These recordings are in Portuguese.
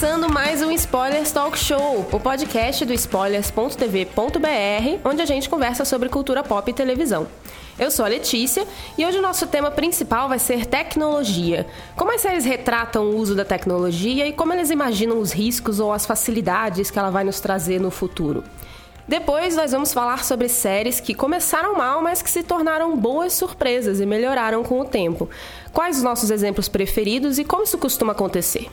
começando mais um Spoilers Talk Show, o podcast do spoilers.tv.br, onde a gente conversa sobre cultura pop e televisão. Eu sou a Letícia e hoje o nosso tema principal vai ser tecnologia. Como as séries retratam o uso da tecnologia e como eles imaginam os riscos ou as facilidades que ela vai nos trazer no futuro. Depois nós vamos falar sobre séries que começaram mal, mas que se tornaram boas surpresas e melhoraram com o tempo. Quais os nossos exemplos preferidos e como isso costuma acontecer?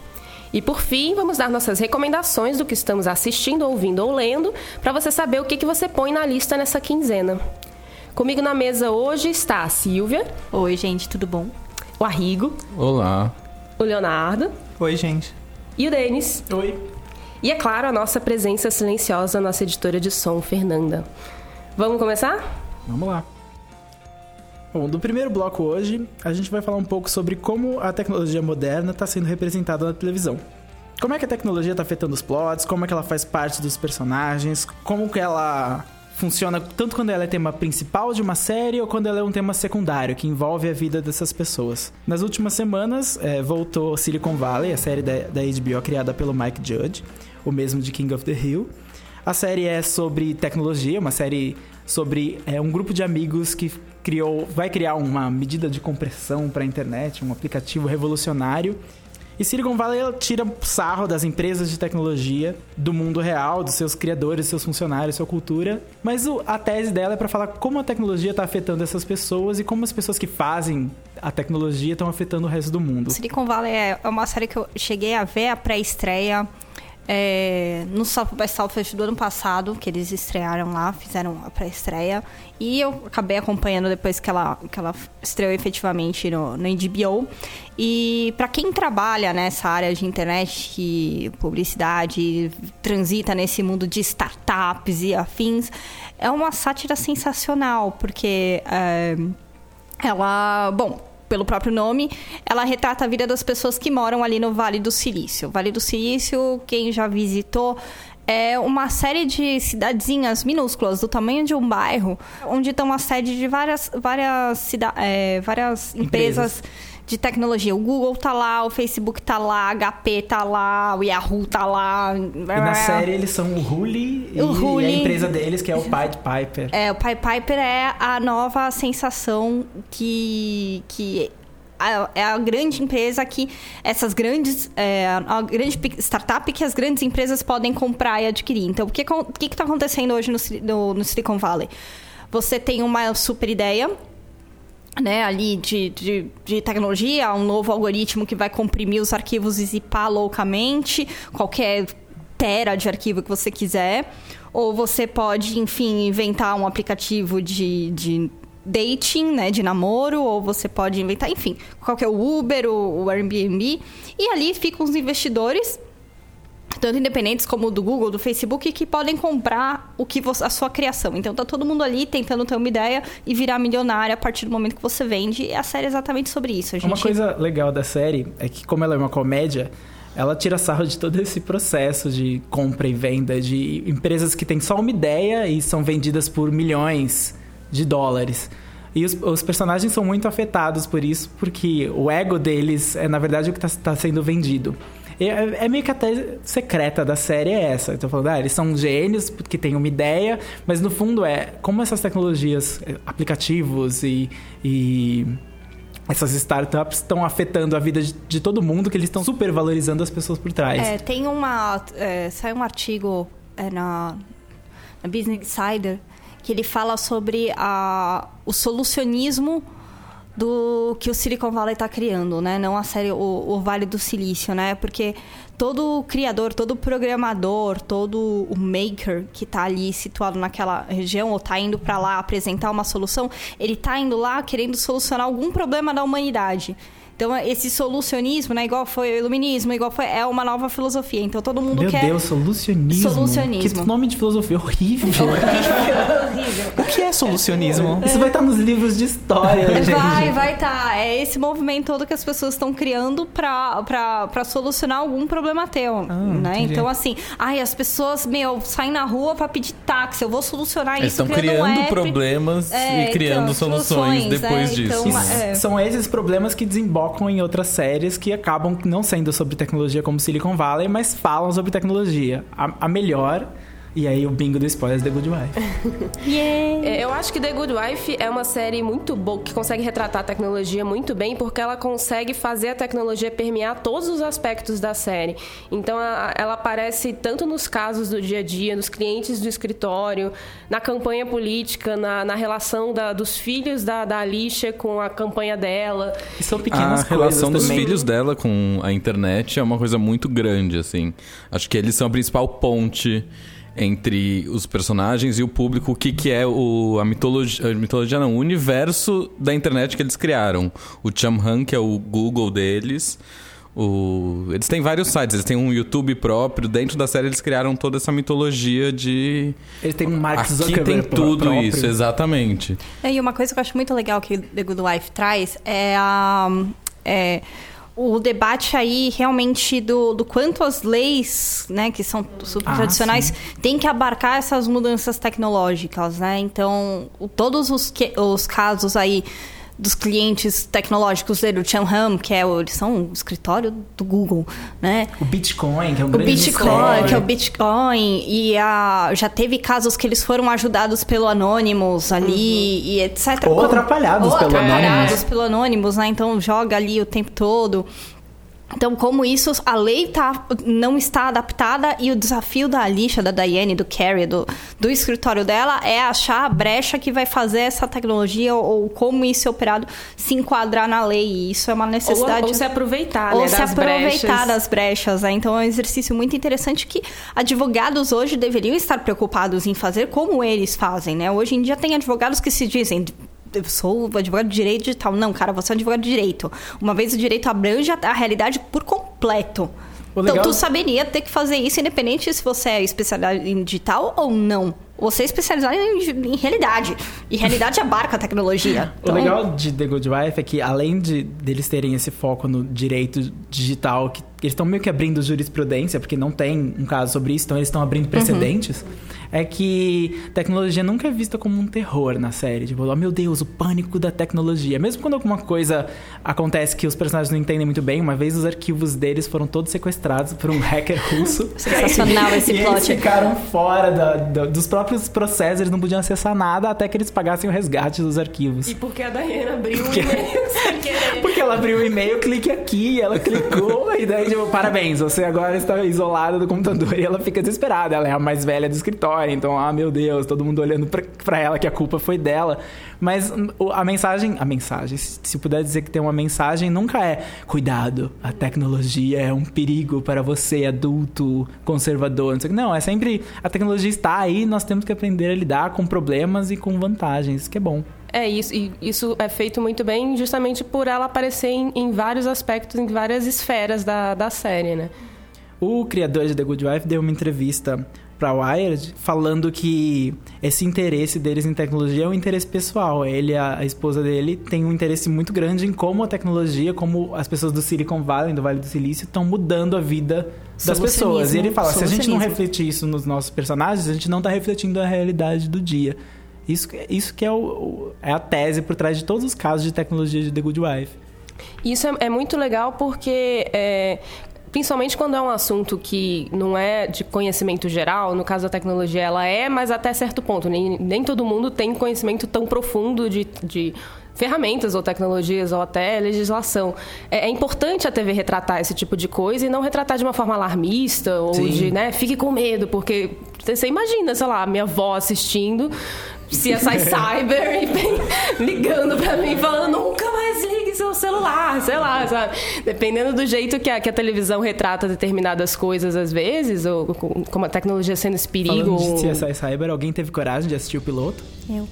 E por fim, vamos dar nossas recomendações do que estamos assistindo, ouvindo ou lendo, para você saber o que, que você põe na lista nessa quinzena. Comigo na mesa hoje está a Silvia. Oi, gente, tudo bom? O Arrigo. Olá. O Leonardo. Oi, gente. E o Denis. Oi. E é claro, a nossa presença silenciosa, nossa editora de som, Fernanda. Vamos começar? Vamos lá. Bom, do primeiro bloco hoje, a gente vai falar um pouco sobre como a tecnologia moderna está sendo representada na televisão. Como é que a tecnologia está afetando os plots, como é que ela faz parte dos personagens, como que ela funciona tanto quando ela é tema principal de uma série ou quando ela é um tema secundário que envolve a vida dessas pessoas. Nas últimas semanas, é, voltou Silicon Valley, a série da, da HBO criada pelo Mike Judge, o mesmo de King of the Hill. A série é sobre tecnologia, uma série sobre é, um grupo de amigos que criou, vai criar uma medida de compressão para a internet, um aplicativo revolucionário e Silicon Valley tira sarro das empresas de tecnologia, do mundo real, dos seus criadores, seus funcionários, sua cultura. Mas o, a tese dela é para falar como a tecnologia está afetando essas pessoas e como as pessoas que fazem a tecnologia estão afetando o resto do mundo. Silicon Valley é uma série que eu cheguei a ver a pré-estreia é, no South by Southwest do ano passado, que eles estrearam lá, fizeram a pré-estreia. E eu acabei acompanhando depois que ela, que ela estreou efetivamente no, no HBO. E para quem trabalha nessa área de internet, publicidade, transita nesse mundo de startups e afins, é uma sátira sensacional, porque é, ela. Bom, pelo próprio nome, ela retrata a vida das pessoas que moram ali no Vale do Silício. Vale do Silício, quem já visitou, é uma série de cidadezinhas minúsculas, do tamanho de um bairro, onde estão a sede de várias, várias, cida é, várias empresas. empresas de tecnologia. O Google tá lá, o Facebook tá lá, HP tá lá, o Yahoo tá lá. E na série eles são o Huli e, Huli. a empresa deles, que é o Pied Piper. É, o Pied Piper é a nova sensação que, que é a grande empresa que essas grandes é, a grande startup que as grandes empresas podem comprar e adquirir. Então, o que o que está acontecendo hoje no, no, no Silicon Valley? Você tem uma super ideia né, ali de, de, de, tecnologia, um novo algoritmo que vai comprimir os arquivos e zipar loucamente qualquer tera de arquivo que você quiser. Ou você pode, enfim, inventar um aplicativo de, de dating, né, de namoro, ou você pode inventar, enfim, qualquer Uber, o, o Airbnb. E ali ficam os investidores tanto independentes como do Google, do Facebook, que podem comprar o que você, a sua criação. Então tá todo mundo ali tentando ter uma ideia e virar milionário a partir do momento que você vende. E a série é exatamente sobre isso. Gente... Uma coisa legal da série é que, como ela é uma comédia, ela tira sarro de todo esse processo de compra e venda de empresas que têm só uma ideia e são vendidas por milhões de dólares. E os, os, personagens são muito afetados por isso, porque o ego deles é, na verdade, o que está tá sendo vendido. É, é meio que até secreta da série é essa. Tô falando, ah, eles são gênios que têm uma ideia, mas no fundo é como essas tecnologias, eh, aplicativos e, e essas startups estão afetando a vida de, de, todo mundo, que eles estão super valorizando as pessoas por trás. É, tem uma. É, um artigo é, na, na Business Insider que ele fala sobre a, o solucionismo do que o Silicon Valley está criando, né? Não a série o, o, Vale do Silício, né? Porque todo criador, todo programador, todo o maker que está ali situado naquela região ou está indo para lá apresentar uma solução, ele está indo lá querendo solucionar algum problema da humanidade. Então, esse solucionismo, né? Igual foi o iluminismo, igual foi... É uma nova filosofia. Então, todo mundo Meu quer... Deus, solucionismo. Solucionismo. Que nome de filosofia horrível. Horrível. O que é solucionismo? Isso vai estar nos livros de história, gente. Vai, vai tá. É esse movimento todo que as pessoas estão criando pra, pra, pra solucionar algum problema teu, né? entendi. Então, assim, ai, as pessoas, meu, saem na rua pra pedir táxi. Eu vou solucionar Eles isso estão criando um criando app. problemas É, e criando então, soluções, soluções, depois é, disso. então, é. São esses problemas que desembocam em outras séries que acabam não sendo sobre tecnologia como Silicon Valley, mas falam sobre tecnologia. A, a melhor, e aí o bingo do spoilers The Good Wife. Yeah. É, Eu acho que The Good Wife é uma série muito boa, que consegue retratar a tecnologia muito bem, porque ela consegue fazer a tecnologia permear todos os aspectos da série. Então, a- ela aparece tanto nos casos do dia a dia, nos clientes do escritório, na campanha política, na, na relação da- dos filhos da, da Alicia com a campanha dela. E são A pequenas relação coisas dos também. filhos dela com a internet é uma coisa muito grande, assim. Acho que eles são a principal ponte entre os personagens e o público, o que, que é o, a mitologia, a mitologia não, o universo da internet que eles criaram. O Chamhan, que é o Google deles. O... Eles têm vários sites, eles têm um YouTube próprio. Dentro da série eles criaram toda essa mitologia de... Eles têm um Mark Aqui Zuckerberg tem pró- tudo próprio. isso, exatamente. É, E uma coisa que eu acho muito legal que The Good Wife traz é a. é, o debate aí realmente do, do quanto as leis, né, que são super Ah, tradicionais, têm que abarcar essas mudanças tecnológicas, né? Então, todos os, que- os casos aí dos clientes tecnológicos dele, o Chanham, que é o, eles são o escritório do Google, né? O Bitcoin, que é um O grande Bitcoin, mistério. que é o Bitcoin, e a, já teve casos que eles foram ajudados pelo Anonymous ali, e etc. Ou atrapalhados Ou pelo atrapalhados Anonymous. pelo Anonymous, né? Então joga ali o tempo todo. Então, como isso, a lei tá, não está adaptada e o desafio da Alicia, da Diane, do Carrie, do, do escritório dela, é achar a brecha que vai fazer essa tecnologia ou, ou como isso é operado se enquadrar na lei. E isso é uma Ou, necessidade ou se aproveitar, ou né, se das aproveitar brechas. das brechas. Né? Então é um exercício muito interessante que advogados hoje deveriam estar preocupados em fazer como eles fazem. Né? Hoje em dia tem advogados que se dizem. Eu sou advogado de direito digital. Não, cara, você é um advogado de direito. Uma vez o direito abrange a, realidade por completo. Então, tu saberia ter que fazer isso independente se você é especializado em digital ou não. Você é especializado em, em realidade. E realidade abarca a tecnologia. O legal de The Good Wife é que, além de deles terem esse foco no direito digital, que eles estão meio que abrindo jurisprudência, porque não tem um caso sobre isso, então eles estão abrindo precedentes, é que tecnologia nunca é vista como um terror na série. Tipo, oh meu Deus, o pânico da tecnologia. Mesmo quando alguma coisa acontece que os personagens não entendem muito bem, uma vez os arquivos deles foram todos sequestrados por um hacker russo. Sensacional esse e plot. Eles ficaram fora da- da- dos próprios processos, eles não podiam acessar nada até que eles pagassem o resgate dos arquivos. E porque a Diana abriu o e-mail sem querer. Porque ela abriu o e-mail, clique aqui, ela clicou, e daí, tipo, parabéns, você agora está isolada do computador e ela fica desesperada. Ela é a mais velha do escritório, então, ah, meu Deus, todo mundo olhando pra, ela que a culpa foi dela. Mas hum, a mensagem, a mensagem, se puder dizer que tem uma mensagem, nunca é cuidado, a tecnologia é um perigo para você, adulto, conservador, não sei o que. Não, é sempre a tecnologia está aí, nós temos que aprender a lidar com problemas e com vantagens, que é bom. É isso, e isso é feito muito bem justamente por ela aparecer em, em vários aspectos, em várias esferas da, da série, né? O criador de The Good Wife deu uma entrevista pra Wired falando que esse interesse deles em tecnologia é um interesse pessoal. Ele a, a esposa dele têm um interesse muito grande em como a tecnologia, como as pessoas do Silicon Valley, do Vale do Silício, estão mudando a vida das pessoas. E ele fala, se a gente não refletir isso nos nossos personagens, a gente não tá refletindo a realidade do dia. Isso, isso que é, o, o- é a tese por trás de todos os casos de tecnologia de The Good Wife. Isso é, é muito legal porque, é, principalmente quando é um assunto que não é de conhecimento geral, no caso da tecnologia ela é, mas até certo ponto. Nem, nem todo mundo tem conhecimento tão profundo de, de ferramentas ou tecnologias ou até legislação. É, é importante a TV retratar esse tipo de coisa e não retratar de uma forma alarmista ou Sim. de, né, fique com medo, porque você imagina, sei lá, minha avó assistindo. CSI Cyber e vem ligando pra mim falando nunca mais ligue seu celular, sei lá, sabe? Dependendo do jeito que a, que a televisão retrata determinadas coisas às vezes, ou com- como a tecnologia sendo esse perigo. Falando de CSI Cyber, alguém teve coragem de assistir o piloto? Eu.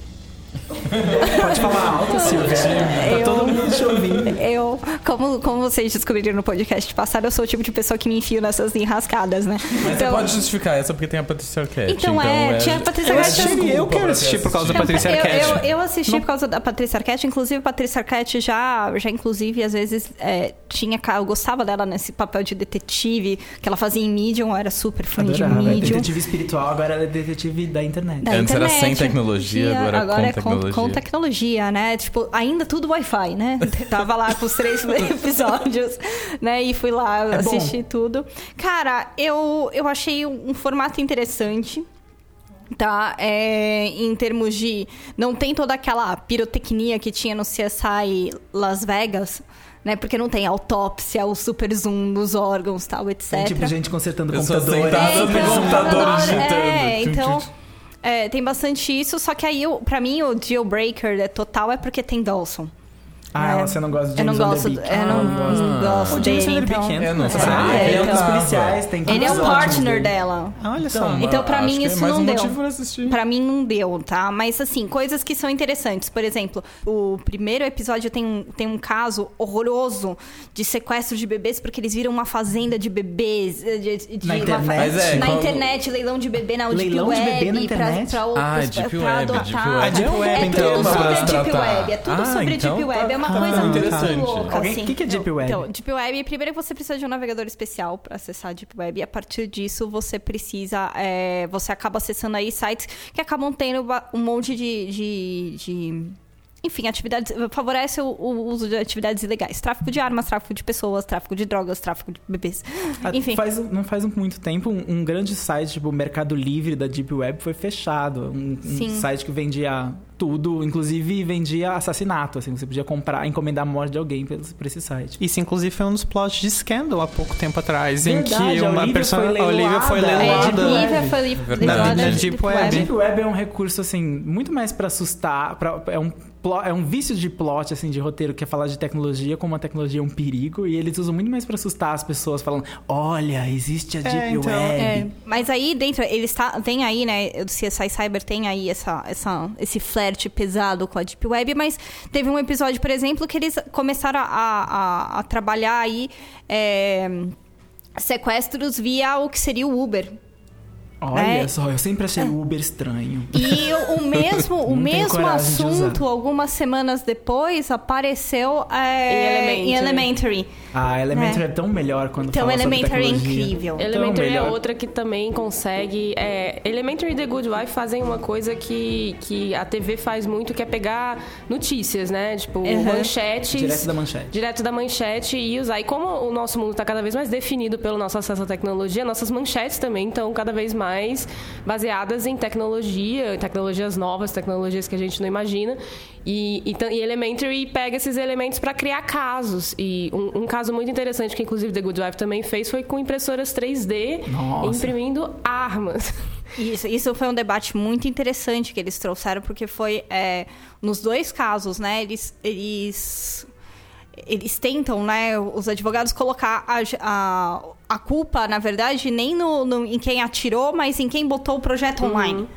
Pode falar alto, Silvia. Tá Eu- todo mundo te ouvindo. Eu, como, como vocês descobriram no podcast passado, eu sou o tipo de pessoa que me enfio nessas enrascadas, né? Mas você pode justificar essa porque tem a Patrícia Arquette. Então, é, tinha a Patrícia Eu, Arquette. assisti, eu quero assistir por causa da Patrícia eu, Arquette. eu, eu assisti por causa da Patrícia Arquette. Inclusive, a Patrícia Arquette já, já inclusive, às vezes, é, tinha... Eu gostava dela nesse papel de detetive que ela fazia em Medium. Eu era super fã Adorava. de É Medium. detetive espiritual, agora ela é detetive da internet. Da Antes era sem internet. tecnologia, agora com é tecnologia. com tecnologia, né? Tipo, ainda tudo Wi-Fi, né? Tava lá com os três episódios, né? E fui lá É bom. assistir tudo. Cara, eu, eu achei um, um formato interessante. Tá, é, em termos de. Não tem toda aquela pirotecnia que tinha no CSI Las Vegas, né? Porque não tem autópsia, o super zoom dos órgãos, tal, etc. Tem tipo gente consertando computadores. sentadas É, no então, computador computador, digitando. É, então. É, tem bastante isso, só que aí, pra mim, o deal breaker é total é porque tem Dawson. Ah, É. você não gosta de Eu não James gosto, Vanderbeek. eu não, Ah, não gosto O James dele, Vanderbeek então. entra Eu não sei. Ah, Ele é um dos então. policiais, tem Ele é o partner dela. Olha só. Então, Então, pra mim, que é isso não um deu. pra. Pra mim não deu, tá? Mas assim, coisas que são interessantes. Por exemplo, o primeiro episódio tem um, tem um caso horroroso de sequestro de bebês, porque eles viram uma fazenda de bebês. eh, De, de Na uma internet? é, na quando- internet, leilão de bebê na Deep Leilão de Web. bebê na pra- internet? Pra, outros, Ah, Deep pra Web, adotar. Deep Web. A Deep Web, é então, tudo sobre pra a Deep tratar. Web. É tudo Ah, sobre então Deep Web. É uma tá coisa muito interessante. louca. Alguém- assim. o que que é Deep Web? Então, Deep Web, primeiro que você precisa de um navegador especial para acessar a Deep Web. E a partir disso, você precisa. é, você acaba acessando aí sites que acabam tendo um monte de. de, de- enfim, atividades. Favorece o, o uso de atividades ilegais. Tráfico de armas, tráfico de pessoas, tráfico de drogas, tráfico de bebês. Ah, Enfim. Faz, não faz muito tempo, um, um grande site, tipo o Mercado Livre da Deep Web, foi fechado. Um, um site que vendia tudo, inclusive vendia assassinato. Assim, você podia comprar, encomendar a morte de alguém por, por esse site. Isso, inclusive, foi um dos plots de Scandal há pouco tempo atrás, em Verdade, que a uma Olivia pessoa. foi A Olivia foi leiloada. É, leiloada. Web. Lívia foi leiloada Na de Deep Deep Web. Web. Deep Web é um recurso, assim, muito mais pra assustar. Pra, é, um plo- é um vício de plot, assim, de roteiro, que é falar de tecnologia, como a tecnologia é um perigo. E eles usam muito mais pra assustar as pessoas, falando: olha, existe a Deep então, Web. É, mas aí dentro, eles tá, tem aí, né, o CSI Cyber tem aí essa, essa, esse flerte pesado com a Deep Web, mas teve um episódio, por exemplo, que eles começaram a, a, a trabalhar aí é, sequestros via o que seria o Uber. Olha É. só, eu sempre achei o Uber estranho. E o, o mesmo, o mesmo assunto, algumas semanas depois, apareceu é, Em em Elementary. Elementary. Ah, Elementary É. é, tão melhor quando Então, fala sobre Elementary é tecnologia. incrível. Tão Elementary é melhor. outra que também consegue. É, Elementary e The Good Wife fazem uma coisa que, que a TV faz muito, que é pegar notícias, né? Tipo, Uhum. manchetes. Direto da manchete. Direto da manchete e usar. E como o nosso mundo está cada vez mais definido pelo nosso acesso à tecnologia, nossas manchetes também estão cada vez mais baseadas em tecnologia, tecnologias novas, tecnologias que a gente não imagina. E, e, e Elementary pega esses elementos para criar casos. E um, um caso muito interessante que, inclusive, The Good Wife também fez foi com impressoras 3D Nossa. imprimindo armas. Isso, isso foi um debate muito interessante que eles trouxeram, porque foi é, nos dois casos, né? Eles, eles, eles tentam, né? Os advogados colocar a, a, a culpa, na verdade, nem no, no- em quem atirou, mas em quem botou o projeto online.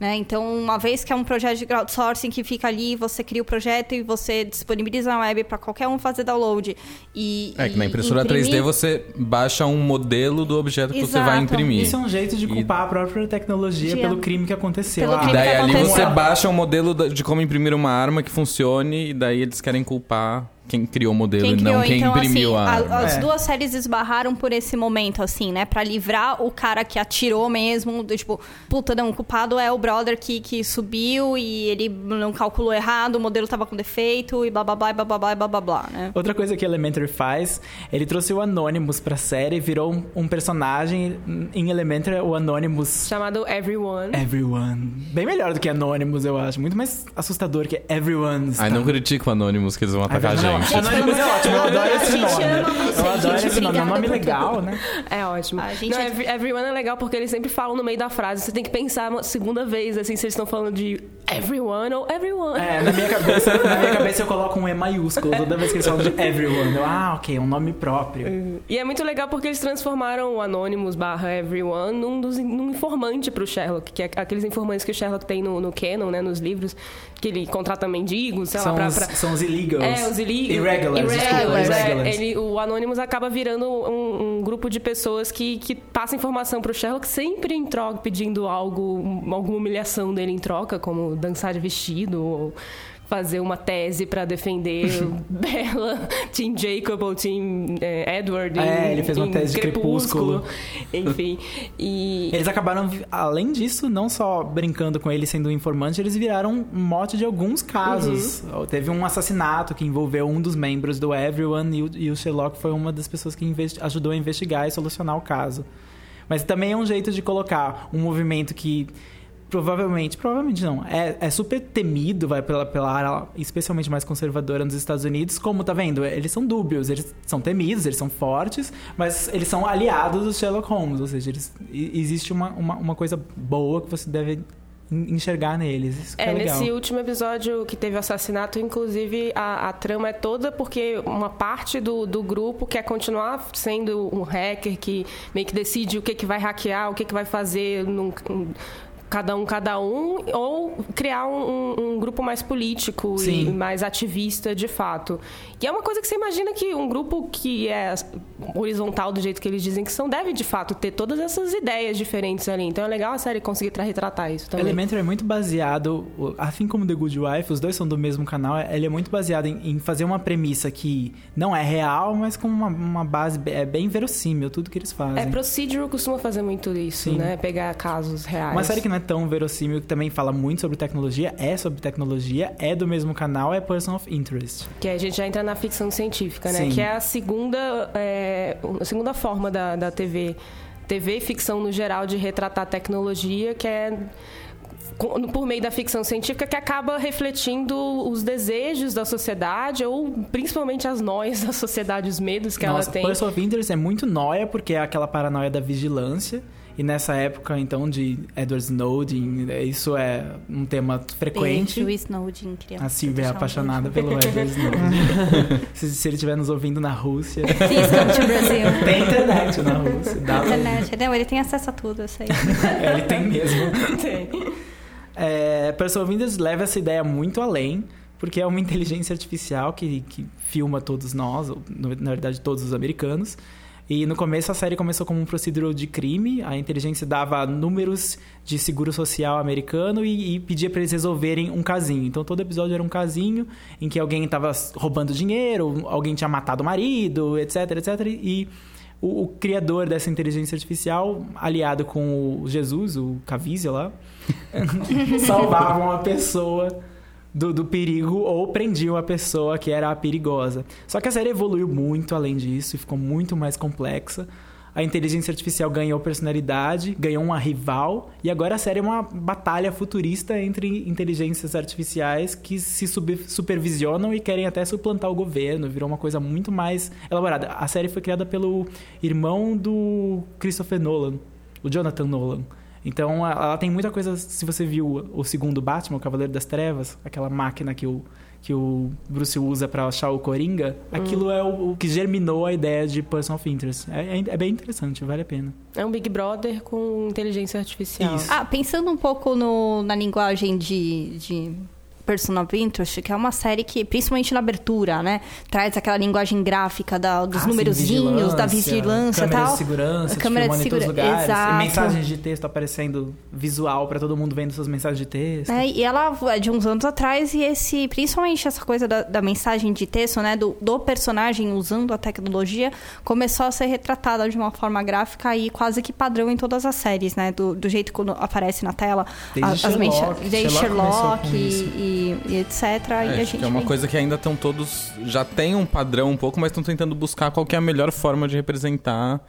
Né? Então, uma vez que é um projeto de crowdsourcing que fica ali, você cria o projeto e você disponibiliza na web para qualquer um fazer download. E, É que na e impressora imprimir. 3D você baixa um modelo do objeto que você vai Exato. imprimir. Isso é um jeito de culpar a própria tecnologia De- pelo crime que aconteceu. Pelo Ah, crime Daí que ali aconteceu. você baixa um modelo de como imprimir uma arma que funcione e daí eles querem culpar quem criou o modelo Quem e criou, não quem então, imprimiu assim, a arma. As É. duas séries esbarraram por esse momento, assim, né? Pra livrar o cara que atirou mesmo. Do, tipo, puta, não, o culpado é o brother que, que subiu e ele não calculou errado, o modelo tava com defeito e blá blá blá blá blá blá blá blá blá, né? Outra coisa que Elementary faz, ele trouxe o Anonymous pra série, virou um, um personagem em Elementary, o Anonymous chamado Everyone. Everyone. Bem melhor do que Anonymous, eu acho. Muito mais assustador que Everyone's. Ai, não critico o Anonymous que eles vão atacar a não, gente. Anonymous é ótimo, eu adoro A esse gente nome. ama você, Eu adoro esse nome, é um nome legal, né? É ótimo. A gente Não, é- every- everyone é legal porque eles sempre falam no meio da frase. Você tem que pensar uma segunda vez, assim, se eles estão falando de everyone ou everyone. É, na minha cabeça, na minha cabeça eu coloco um E maiúsculo toda vez que eles falam de everyone. Eu, ah, ok, um nome próprio. E é muito legal porque eles transformaram o Anonymous barra Everyone num, dos, num informante pro Sherlock, que é aqueles informantes que o Sherlock tem no, no canon, né, nos livros, que ele contrata mendigos, sei São, lá, pra... os, pra... são os illegals. É, os illegals. Irregulars, Irregulars, é. irregulars. Ele, o Anonymous acaba virando um, um grupo de pessoas que, que passa informação pro Sherlock sempre em troca, pedindo algo, um- alguma humilhação dele em troca, como dançar de vestido ou fazer uma tese pra defender Bella, Team Jacob ou Team eh, Edward. É, em- ele fez uma tese de Crepúsculo. Enfim. E. Eles acabaram, além disso, não só brincando com ele sendo um informante, eles viraram mote de alguns casos. Uhum. Teve um assassinato que envolveu um dos membros do Everyone e o, e o Sherlock foi uma das pessoas que ajudou a investigar e solucionar o caso. Mas também é um jeito de colocar um movimento que provavelmente, provavelmente não, é, é super temido, vai pela, pela área especialmente mais conservadora nos Estados Unidos, como tá vendo, eles são dúbios, eles são temidos, eles são fortes, mas eles são aliados dos Sherlock Holmes, ou seja, eles, existe uma, uma, uma coisa boa que você deve en- enxergar neles, isso é, É, nesse último episódio que teve o assassinato, inclusive a, a trama é toda porque uma parte do, do grupo quer continuar sendo um hacker que meio que decide o que, que vai hackear, o que, que vai fazer num, um- cada um, cada um, ou criar um, um- um grupo mais político e Sim. mais ativista de fato. E é uma coisa que você imagina que um grupo que é horizontal do jeito que eles dizem que são, deve de fato ter todas essas ideias diferentes ali. Então é legal a série conseguir tra- retratar isso também. Elementary é muito baseado, assim como The Good Wife, os dois são do mesmo canal, ele é muito baseado em, em fazer uma premissa que não é real, mas com uma, uma base é bem verossímil, tudo que eles fazem. É, Procedural costuma fazer muito isso, Sim. né? Pegar casos reais. Uma série que não é tão verossímil, que também fala muito sobre tecnologia, é sobre tecnologia, é do mesmo canal, é Person of Interest. Que a gente já entra na ficção científica, né? Sim. Que é a segunda, é, a segunda forma da, da TV. TV e ficção no geral de retratar tecnologia, que é por meio da ficção científica que acaba refletindo os desejos da sociedade ou principalmente as noias da sociedade, os medos que Nossa, ela tem. Person of Interest é muito noia, porque é aquela paranoia da vigilância. E nessa época, então, de Edward Snowden, é, isso é um tema frequente. Gente, o Snowden queria A Silvia é um apaixonada pelo Edward Snowden. se, se ele estiver nos ouvindo na Rússia. beijo. To Brazil. Tem internet na Rússia. Dá Internet. Não, ele tem acesso a tudo, eu sei. É, ele tem mesmo. Tem. É, Person Interest leva essa ideia muito além, porque é uma inteligência artificial que, que filma todos nós, ou, na verdade todos os americanos. E no começo a série começou como um procedural de crime, a inteligência dava números de seguro social americano e, e pedia para eles resolverem um casinho. Então todo episódio era um casinho em que alguém estava roubando dinheiro, alguém tinha matado o marido, etc, etc. E o, o criador dessa inteligência artificial, aliado com o Jesus, o Caviezel lá, salvavam a pessoa do, do perigo ou prendiam a pessoa que era a perigosa. Só que a série evoluiu muito além disso e ficou muito mais complexa. A inteligência artificial ganhou personalidade, ganhou uma rival, e agora a série é uma batalha futurista entre inteligências artificiais que se supervisionam e querem até suplantar o governo. Virou uma coisa muito mais elaborada. A série foi criada pelo irmão do Christopher Nolan, o Jonathan Nolan. Então ela tem muita coisa. Se você viu o segundo Batman, o Cavaleiro das Trevas, aquela máquina que o, que o Bruce usa pra achar o Coringa, aquilo é o, o que germinou a ideia de Person of Interest. É, é- é bem interessante, vale a pena. É um Big Brother com inteligência artificial. Isso. Ah, pensando um pouco no, na linguagem de, de Person of Interest, que é uma série que, principalmente na abertura, né? Traz aquela linguagem gráfica da- dos Ah, numerozinhos, da vigilância e tal. de segurança, Câmera de filmando em todos os segura- lugares, Exato. e mensagens de texto aparecendo visual pra todo mundo vendo suas mensagens de texto. É, e ela é de uns anos atrás, e esse, principalmente essa coisa da, da mensagem de texto, né? Do, do personagem usando a tecnologia, começou a ser retratada de uma forma gráfica e quase que padrão em todas as séries, né? Do, do jeito que aparece na tela. Desde as Sherlock. Desde Sherlock Sherlock e, isso. E, e etc. É, e a gente é uma vem- coisa que ainda estão todos. Já tem um padrão um pouco, mas estão tentando buscar qual é a melhor forma de representar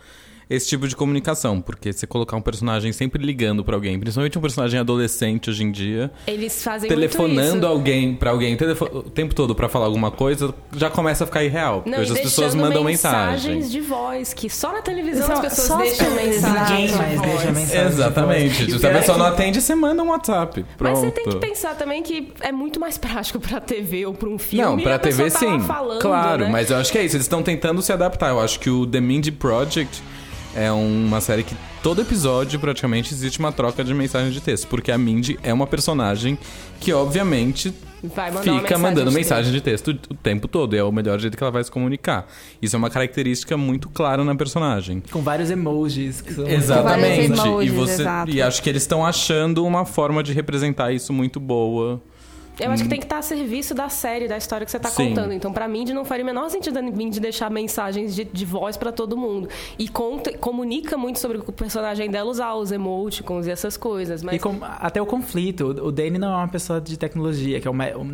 esse tipo de comunicação, porque você colocar um personagem sempre ligando pra alguém, principalmente um personagem adolescente hoje em dia, Eles fazem telefonando muito isso. alguém para alguém telefo- o tempo todo pra falar alguma coisa, já começa a ficar irreal. Não, Hoje as pessoas mandam mensagens mensagem. de voz, que só na televisão Só- as pessoas deixam mensagens Ninguém de mais voz. deixa mensagem. Exatamente. de voz. Se a E pessoa não é atende, você manda um WhatsApp. Pronto. Mas você tem que pensar também que é muito mais prático pra TV ou pra um filme. Não, pra a pessoa TV tá sim. falando, claro, né? mas eu acho que é isso. Eles estão tentando se adaptar. Eu acho que o The Mindy Project é uma série que todo episódio praticamente existe uma troca de mensagem de texto. Porque a Mindy é uma personagem que, obviamente, Vai mandar uma fica mensagem mandando de mensagem de texto o tempo todo. E é o melhor jeito que ela vai se comunicar. Isso é uma característica muito clara na personagem. Com vários emojis. Que são Exatamente. vários emojis, e, você, exato. e acho que eles estão achando uma forma de representar isso muito boa. Eu acho que tem que estar a serviço da série, da história que você tá Sim. contando. Então, pra Mindy, não faria o menor sentido Mindy deixar mensagens de, de voz pra todo mundo. E conta, comunica muito sobre o personagem dela usar os emoticons e essas coisas. Mas E com- até o conflito. O o Danny não é uma pessoa de tecnologia, que é o, o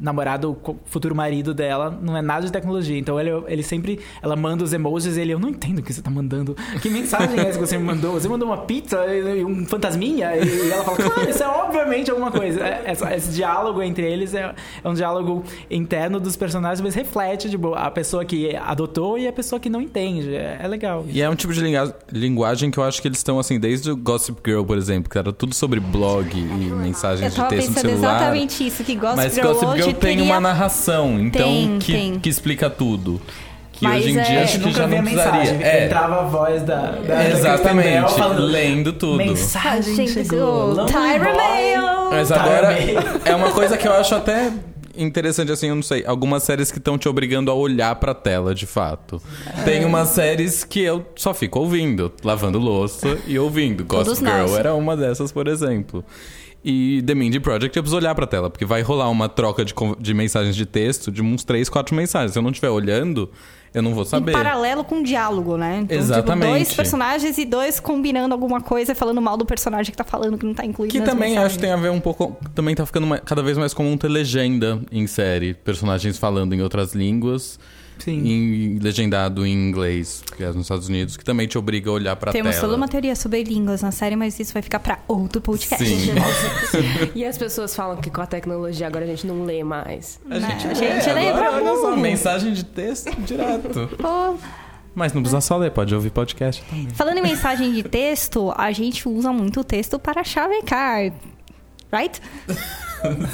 namorado, futuro marido dela, não é nada de tecnologia. Então ele, ele sempre. Ela manda os emojis e ele, eu não entendo o que você tá mandando. Que mensagem é essa que você me mandou? Você mandou uma pizza e um fantasminha? E ela fala, claro, isso é obviamente alguma coisa. É- essa- esse diálogo entre eles é, é um diálogo interno dos personagens, mas reflete tipo, a pessoa que adotou e a pessoa que não entende. É, é legal. E é um tipo de linguagem que eu acho que eles estão assim, desde o Gossip Girl, por exemplo, que era tudo sobre blog e Eu mensagens de texto no celular. exatamente isso, que Gossip Mas Girl Gossip hoje Girl tem teria... uma narração, então Tem, que, tem. que explica tudo. Que Mas hoje em é- dia acho que nunca já não precisaria. É, Entrava a voz da, da da exatamente, falando, lendo tudo. Mensagem Gente, chegou. Tyra. Mail. Mas Tá, agora é uma coisa que eu acho até interessante assim, eu não sei, algumas séries que estão te obrigando a olhar pra tela, de fato. Tem umas séries que eu só fico ouvindo, lavando louça e ouvindo. Gossip Girl nós. era uma dessas, por exemplo. E The Mindy Project eu preciso olhar pra tela, porque vai rolar uma troca de, de mensagens de texto de uns três, quatro mensagens. Se eu não estiver olhando, eu não vou saber. Em paralelo com o diálogo, né? Então, Exatamente. Tipo, dois personagens e dois combinando alguma coisa, falando mal do personagem que tá falando, que não tá incluído Que também mensagens. acho que tem a ver um pouco. Também tá ficando cada vez mais comum ter legenda em série. Personagens falando em outras línguas. Sim. Em, legendado em inglês, que é nos Estados Unidos, que também te obriga a olhar pra Temos tela. toda uma teoria sobre línguas na série, mas isso vai ficar pra outro podcast. Sim. E as pessoas falam que com a tecnologia agora a gente não lê mais. A gente, A gente é, lê agora, pra olha só, mensagem de texto direto. Pô, Mas não precisa só ler, pode ouvir podcast também. falando em mensagem de texto, a gente usa muito o texto para chavecar. Right?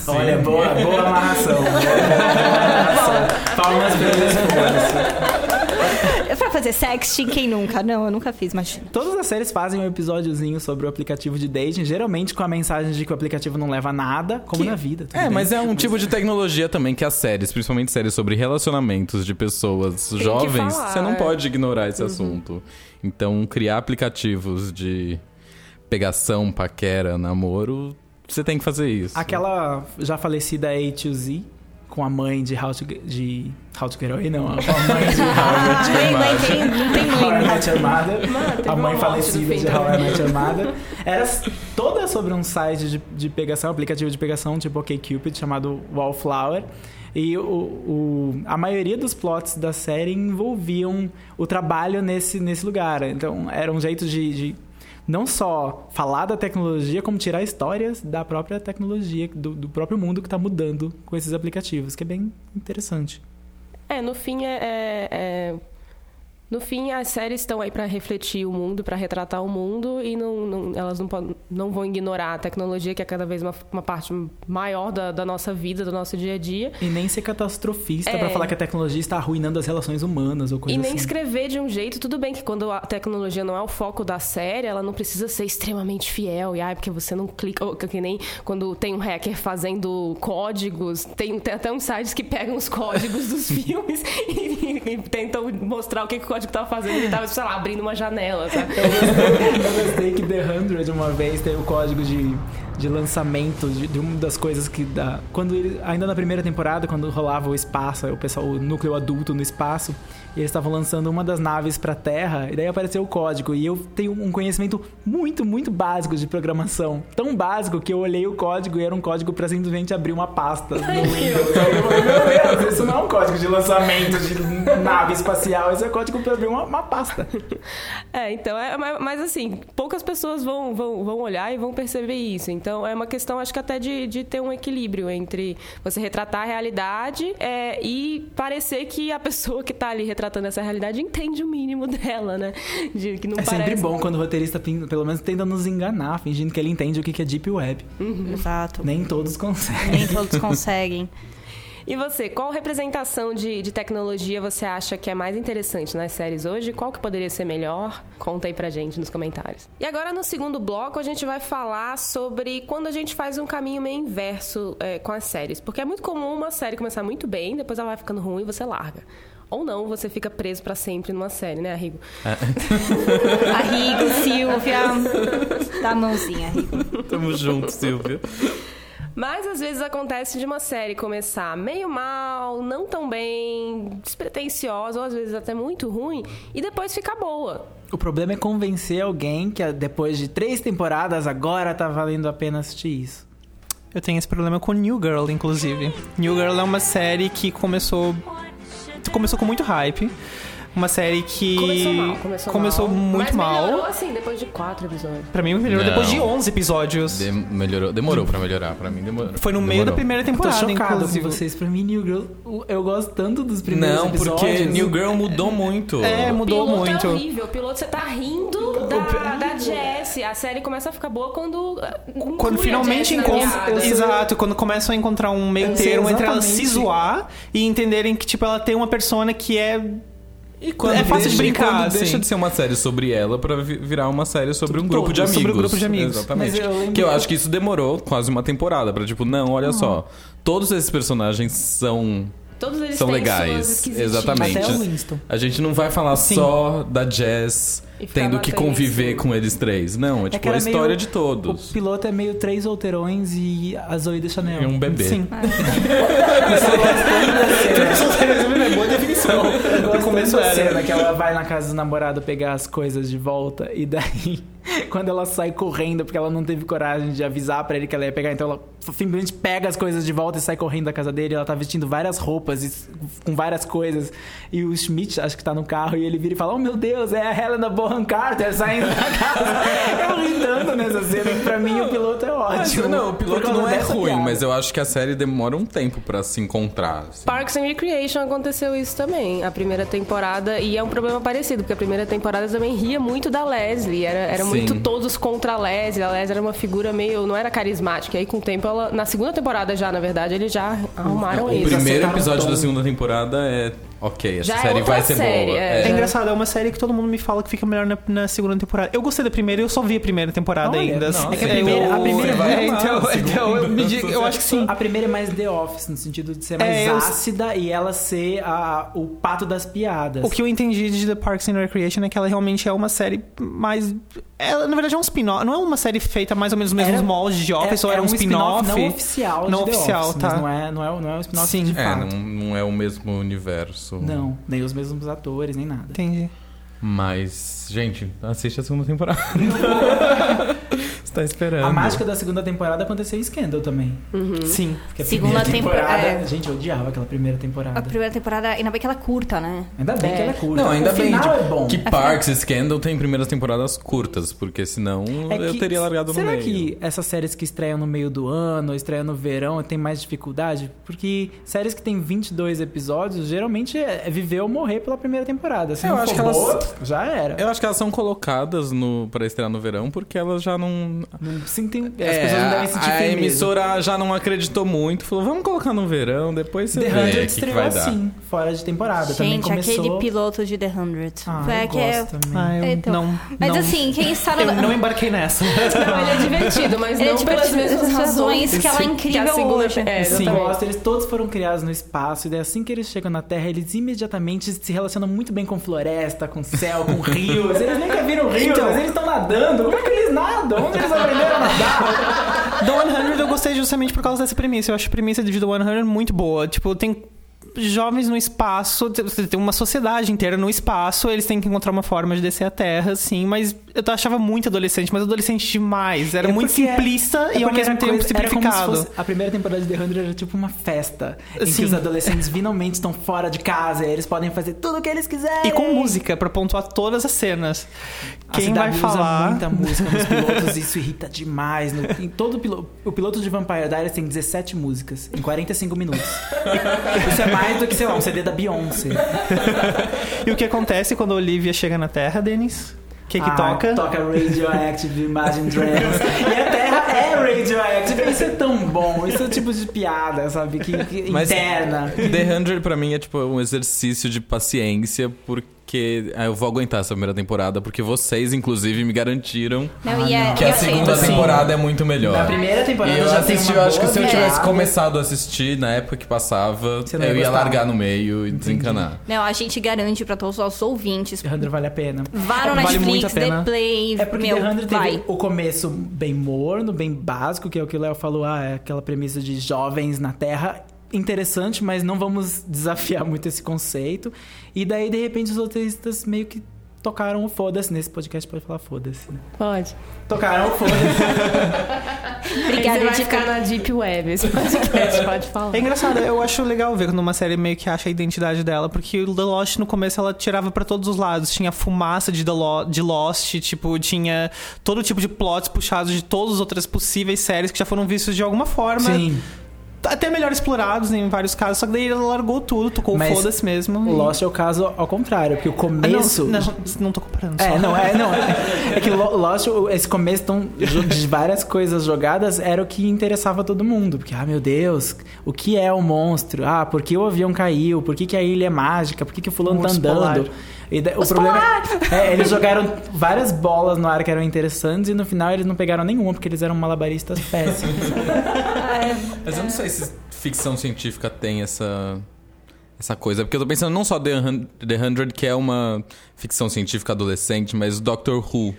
Olha, boa, boa amarração. Boa amarração. Palmas esforço. É pra fazer sexting, quem nunca? Não, eu nunca fiz, mas. Todas as séries fazem um episódiozinho sobre o aplicativo de dating, geralmente com a mensagem de que o aplicativo não leva a nada, como Que- na vida. É, bem. mas é um tipo de tecnologia também que as séries, principalmente séries sobre relacionamentos de pessoas que jovens, você não é. pode ignorar esse assunto. Então, criar aplicativos de pegação, paquera, namoro, você tem que fazer isso. Aquela já falecida A2Z, com a mãe de How to Get, de How to Get Away, não, com a mãe de How I mãe. Met Your Mother, a mãe falecida de How I. Met Your Mother. Era toda sobre um site de, de pegação, aplicativo de pegação, tipo OkCupid, chamado Wallflower. E o, o- a maioria dos plots da série envolviam o trabalho nesse, nesse lugar. Então, era um jeito de, de não só falar da tecnologia, como tirar histórias da própria tecnologia, do, do próprio mundo que está mudando com esses aplicativos, que é bem interessante. É, no fim é, é- é- No fim, as séries estão aí para refletir o mundo, para retratar o mundo, e não, não- elas não, podem- não vão ignorar a tecnologia, que é cada vez uma, uma parte maior da, da nossa vida, do nosso dia a dia. E nem ser catastrofista É. pra falar que a tecnologia está arruinando as relações humanas ou coisa E nem assim. escrever de um jeito, tudo bem que quando a tecnologia não é o foco da série, ela não precisa ser extremamente fiel. E ai, porque você não clica. ou Que nem quando tem um hacker fazendo códigos, tem, tem até uns sites que pegam os códigos dos filmes e, e tentam mostrar o que, que código tava fazendo. Ele tava, sei lá, abrindo uma janela, sabe? Eu gostei que The 100 uma vez teve o código de de lançamento de, de uma das coisas que dá. Quando ele, ainda na primeira temporada, quando rolava o espaço, o pessoal, o núcleo adulto no espaço, e eles estavam lançando uma das naves pra Terra, e daí apareceu o código. E eu tenho um conhecimento muito, muito básico de programação. Tão básico que eu olhei o código e era um código pra simplesmente abrir uma pasta no Windows. Aí eu falei, meu Deus, isso não é um código de lançamento de nave espacial, isso é código pra abrir uma, uma pasta. É, então, é, mas, mas, assim, poucas pessoas vão, vão, vão olhar e vão perceber isso. Então, é uma questão, acho que até de, de ter um equilíbrio entre você retratar a realidade é, e parecer que a pessoa que tá ali retratando essa realidade entende o mínimo dela, né? De, que não É parece... sempre bom quando o roteirista, pelo menos, tenta nos enganar, fingindo que ele entende o que é Deep Web. Exato. Nem todos conseguem. Nem todos conseguem. E você, qual representação de, de tecnologia você acha que é mais interessante nas séries hoje? Qual que poderia ser melhor? Conta aí pra gente nos comentários. E agora, no segundo bloco, a gente vai falar sobre quando a gente faz um caminho meio inverso é, com as séries. Porque é muito comum uma série começar muito bem, depois ela vai ficando ruim e você larga. Ou não, você fica preso pra sempre numa série, né, Arrigo? Arrigo, Silvia. Dá a mãozinha, Arrigo. Tamo junto, Silvio. Mas às vezes acontece de uma série começar meio mal, não tão bem, despretensiosa, ou às vezes até muito ruim, e depois ficar boa. O problema é convencer alguém que ah, depois de três temporadas agora tá valendo a pena assistir isso. Eu tenho esse problema com New Girl, inclusive. New Girl é uma série que começou. Começou com muito hype. Uma série que. Começou mal, começou, começou mal. muito mas mal. melhorou assim, depois de quatro episódios. Pra mim, melhorou Não. depois de 11 episódios. De- melhorou, demorou pra melhorar, pra mim demorou. Foi no meio Demorou. da primeira Eu tô temporada, chocado inclusive. com vocês. Pra mim, New Girl, eu gosto tanto dos primeiros Não, episódios. porque New Girl mudou muito. É, O mudou piloto muito. é horrível. O piloto, você tá rindo da, da Jess. A série começa a ficar boa quando. inclui Quando finalmente piada. Exato, quando começam a encontrar um meio termo entre elas se zoar e entenderem que, tipo, ela tem uma persona que é. E quando É fácil de deixa- e brincar, quando assim. deixa de ser uma série sobre ela pra vi- virar uma série sobre um grupo de Sobre amigos. um grupo de amigos. Exatamente. Mas eu que eu acho que isso demorou quase uma temporada pra tipo, não, olha só, todos esses personagens são Todos eles são têm legais. Exatamente. Até o Winston. A gente não vai falar só da Jess ficar tendo que conviver com eles três. Não, é que tipo a história meio- de todos. O piloto é meio três solteirões e a Zoe de Chanel. É um bebê. Sim. É Boa definição. No gosto começo da era. cena que ela vai na casa do namorado pegar as coisas de volta e daí quando ela sai correndo porque ela não teve coragem de avisar pra ele que ela ia pegar, então ela simplesmente pega as coisas de volta e sai correndo da casa dele. Ela tá vestindo várias roupas e- com várias coisas e o Schmidt acho que tá no carro e ele vira e fala: "Oh meu Deus, é a Helena Bonham Carter saindo da casa". eu ri tanto nessa cena que pra mim o piloto é ótimo. não, o piloto não é ruim, piada. mas eu acho que a série demora um tempo pra se encontrar. assim. Parks and Recreation aconteceu isso também, a primeira temporada, e é um problema parecido, porque a primeira temporada também ria muito da Leslie, era, era Sim. muito todos contra a Leslie, a Leslie era uma figura meio, não era carismática, e aí com o tempo, ela, na segunda temporada já, na verdade, eles já arrumaram O isso. primeiro acertaram episódio o tom. da segunda temporada é ok, essa Já é série outra vai ser série, boa. é. É engraçado, é uma série que todo mundo me fala que fica melhor na, na segunda temporada. Eu gostei da primeira, eu só vi a primeira temporada Olha, ainda. nossa. assim. É que a Eu- primeira- a primeira é, vai amar, então, então eu, me digo- eu acho que sim. A primeira é mais The Office, no sentido de ser mais É, eu- ácida e ela ser a- o pato das piadas. O que eu entendi de The Parks and Recreation é que ela realmente é uma série mais. Ela, na verdade, é um spin-off. Não é uma série feita mais ou menos nos mesmos moldes de Office, ou era um spin-off. não oficial Não de The oficial, Office, tá. Mas não é, não é, não é um spin-off Sim. de É, fato. não, não é o mesmo universo. Não, nem os mesmos atores, nem nada. Entendi. Mas, gente, assiste a segunda temporada. Tá esperando. A mágica da segunda temporada aconteceu em Scandal também. Sim. Porque a Segunda primeira temporada... temporada- é. Gente, eu odiava aquela primeira temporada. A primeira temporada, ainda bem que ela é curta, né? Ainda bem É. que ela é curta. Não, ainda o bem final tipo, é bom. que Parks e Scandal tem primeiras temporadas curtas, porque senão É eu que- teria largado no será meio. que essas séries que estreiam no meio do ano, estreiam no verão, tem mais dificuldade? Porque séries que tem 22 episódios, geralmente é é viver ou morrer pela primeira temporada. Se Eu não acho for que elas- já era. Eu acho que elas são colocadas no para estrear no verão porque elas já não Não sentem, as É, pessoas não devem sentir a firmeza. emissora já não acreditou muito, falou: "Vamos colocar no verão, depois você The vê que, que estreou vai dar". assim, fora de temporada. Também Gente, começou... aquele piloto de The Hundred. Ah, Foi eu que é- gosto também. Ah, eu Então, não. Mas não- assim, quem está no. Eu não embarquei nessa. Não, ele é divertido, mas Ele é não tipo pelas mesmas razões que ela é incrível a segunda, hoje. É, Sim, gosto. Eles todos foram criados no espaço e daí assim que eles chegam na Terra, eles imediatamente se relacionam muito bem com floresta, com céu, com rios. Eles nunca viram rios, Então- mas eles estão nadando. Como é que eles nadam? Onde eles a nadar? The 100 eu gostei justamente por causa dessa premissa. Eu acho a premissa de The 100 muito boa. Tipo, tem jovens no espaço, tem uma sociedade inteira no espaço, eles têm que encontrar uma forma de descer a Terra, sim, mas eu achava muito adolescente, mas adolescente demais. Era É muito porque- simplista é e ao mesmo tempo coisa- simplificado. fosse- a primeira temporada de The 100 era tipo uma festa. Em que Sim. os adolescentes finalmente estão fora de casa e eles podem fazer tudo o que eles quiserem. E com música pra pontuar todas as cenas. A Quem vai falar? usa muita música nos pilotos, isso irrita demais. No- em todo piloto, o piloto de Vampire Diaries tem 17 músicas em 45 minutos. Isso é mais do que, sei lá, um CD da Beyoncé. E o que acontece quando a Olivia chega na Terra, Denis? O que que Ah, toca? Toca Radioactive Imagine Dragons. e a Terra é Radioactive. Isso é tão bom. Isso é tipo de piada, sabe? Que, que Mas- interna. The 100 pra mim é tipo um exercício de paciência, porque ah, eu vou aguentar essa primeira temporada, porque vocês, inclusive, me garantiram Não, e é, que eu a segunda Sim. temporada é muito melhor. Na primeira temporada E eu já tem assisti, uma eu acho que boa se eu tivesse virada. começado a assistir na época que passava, Você não eu ia gostar. largar no meio e desencanar. Não, a gente garante pra todos os nossos ouvintes. The 100 vale a pena. Vá no Vale muito Netflix, a pena. The Play, É porque meu, The 100 vai. teve o começo bem morno, bem básico, que é o que o Léo falou, ah, é aquela premissa de jovens na Terra. Interessante, mas não vamos desafiar muito esse conceito. E daí, de repente, os roteiristas meio que tocaram o foda-se. Nesse podcast pode falar foda-se, né? Pode. Tocaram o foda-se. Obrigada, vai de ficar na Deep Web, esse podcast pode falar. É engraçado, eu acho legal ver quando uma série meio que acha a identidade dela, porque o The Lost no começo ela tirava pra todos os lados. Tinha fumaça de, The Lo- de Lost, tipo, tinha todo tipo de plots puxados de todas as outras possíveis séries que já foram vistos de alguma forma. Sim. Até melhor explorados em vários casos, só que daí ela largou tudo, tocou foda-se mesmo. O e- Lost é o caso ao contrário, porque o Ah, não, começo. não, não tô comparando. É, só. não, é, não. É que Lo- Lost, esse começo tão, de várias coisas jogadas era o que interessava todo mundo. Porque, ah, meu Deus, o que é o monstro? Ah, por que o avião caiu? Por que, que a ilha é mágica? Por que, que o fulano Um tá andando? polar. E o problema é, eles jogaram várias bolas no ar que eram interessantes e no final eles não pegaram nenhuma porque eles eram malabaristas péssimos. Mas eu não sei se ficção científica tem essa essa coisa, porque eu tô pensando não só The 100, The 100 que é uma ficção científica adolescente, mas Doctor Who,